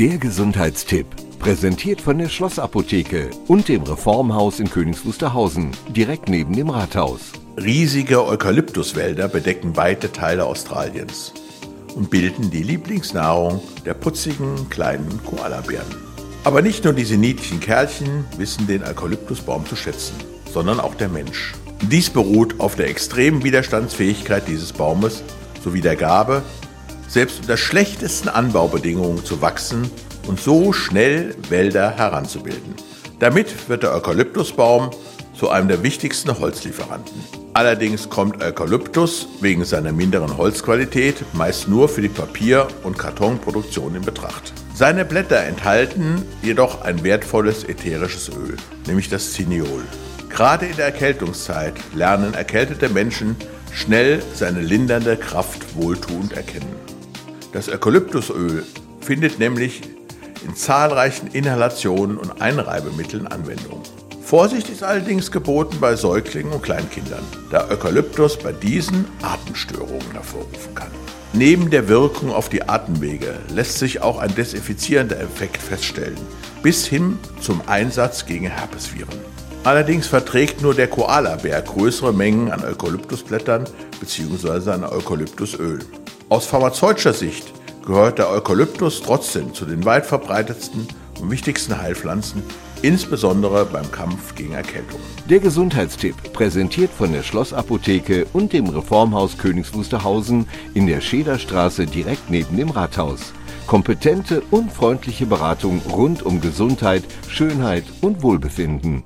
Der Gesundheitstipp, präsentiert von der Schlossapotheke und dem Reformhaus in Königs direkt neben dem Rathaus. Riesige Eukalyptuswälder bedecken weite Teile Australiens und bilden die Lieblingsnahrung der putzigen kleinen Koalabären. Aber nicht nur diese niedlichen Kerlchen wissen den Eukalyptusbaum zu schätzen, sondern auch der Mensch. Dies beruht auf der extremen Widerstandsfähigkeit dieses Baumes sowie der Gabe, selbst unter schlechtesten Anbaubedingungen zu wachsen und so schnell Wälder heranzubilden. Damit wird der Eukalyptusbaum zu einem der wichtigsten Holzlieferanten. Allerdings kommt Eukalyptus wegen seiner minderen Holzqualität meist nur für die Papier- und Kartonproduktion in Betracht. Seine Blätter enthalten jedoch ein wertvolles ätherisches Öl, nämlich das Cineol. Gerade in der Erkältungszeit lernen erkältete Menschen schnell seine lindernde Kraft wohltuend erkennen. Das Eukalyptusöl findet nämlich in zahlreichen Inhalationen und Einreibemitteln Anwendung. Vorsicht ist allerdings geboten bei Säuglingen und Kleinkindern, da Eukalyptus bei diesen Atemstörungen hervorrufen kann. Neben der Wirkung auf die Atemwege lässt sich auch ein desinfizierender Effekt feststellen, bis hin zum Einsatz gegen Herpesviren. Allerdings verträgt nur der Koalabär größere Mengen an Eukalyptusblättern bzw. an Eukalyptusöl. Aus pharmazeutischer Sicht gehört der Eukalyptus trotzdem zu den weit verbreitetsten und wichtigsten Heilpflanzen, insbesondere beim Kampf gegen Erkältung. Der Gesundheitstipp, präsentiert von der Schlossapotheke und dem Reformhaus Königs Wusterhausen in der Schederstraße direkt neben dem Rathaus. Kompetente und freundliche Beratung rund um Gesundheit, Schönheit und Wohlbefinden.